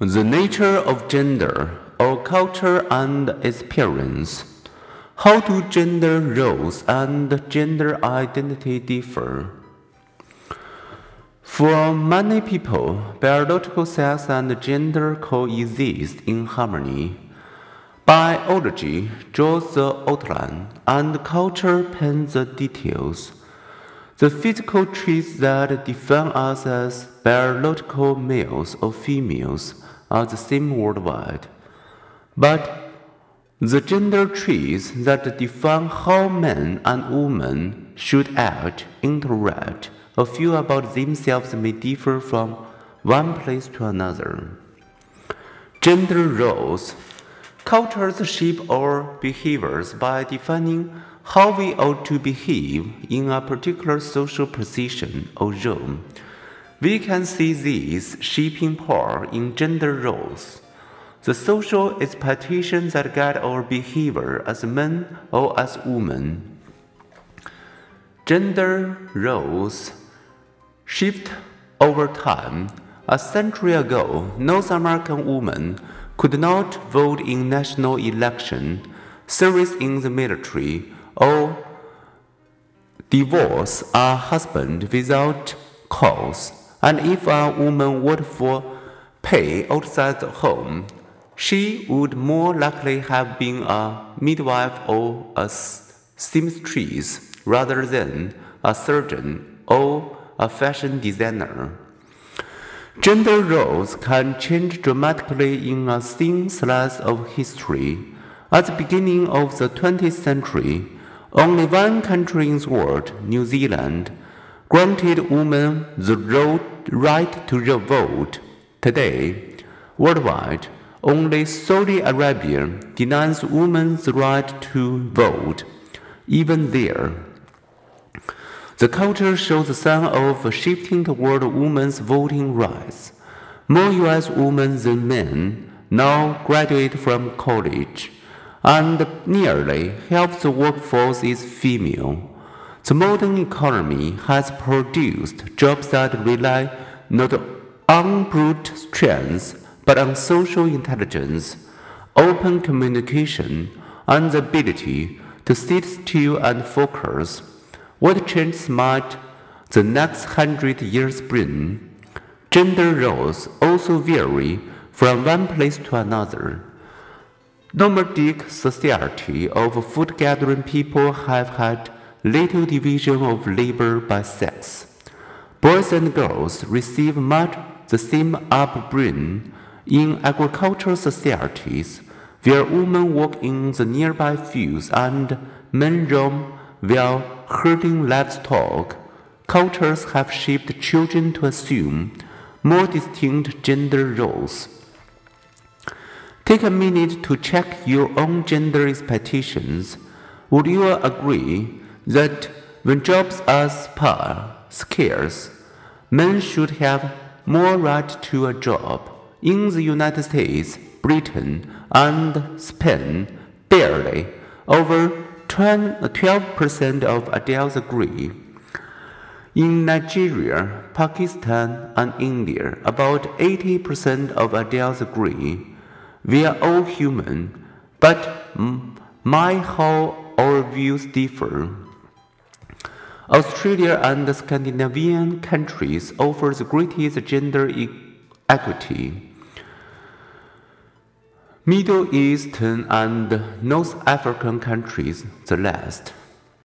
The nature of gender, or culture and experience. How do gender roles and gender identity differ? For many people, biological sex and gender coexist in harmony. Biology draws the outline, and culture paints the details. The physical traits that define us as biological males or females are the same worldwide. But the gender traits that define how men and women should act, interact, or feel about themselves may differ from one place to another. Gender roles. Cultures shape our behaviors by defining how we ought to behave in a particular social position or role. We can see these shaping power in gender roles. The social expectations that guide our behavior as men or as women. Gender roles shift over time. A century ago, North American women could not vote in national election, service in the military, or divorce a husband without cause. And if a woman worked for pay outside the home, she would more likely have been a midwife or a seamstress rather than a surgeon or a fashion designer. Gender roles can change dramatically in a thin slice of history. At the beginning of the 20th century, only one country in the world, New Zealand, granted women the right to vote. Today, worldwide, only Saudi Arabia denies women the right to vote. Even there, the culture shows the sign of shifting toward women's voting rights. More U.S. women than men now graduate from college, and nearly half the workforce is female. The modern economy has produced jobs that rely not on brute strength but on social intelligence, open communication, and the ability to sit still and focus. What changes might the next hundred years bring? Gender roles also vary from one place to another. Nomadic society of food gathering people have had little division of labor by sex. Boys and girls receive much the same upbringing in agricultural societies, where women work in the nearby fields and men roam while herding livestock, cultures have shaped children to assume more distinct gender roles. Take a minute to check your own gender expectations. Would you agree that when jobs are scarce, men should have more right to a job? In the United States, Britain, and Spain, barely over 12% of adults agree. In Nigeria, Pakistan, and India, about 80% of adults agree. We are all human, but my how our views differ. Australia and the Scandinavian countries offer the greatest gender equity. Middle Eastern and North African countries the last.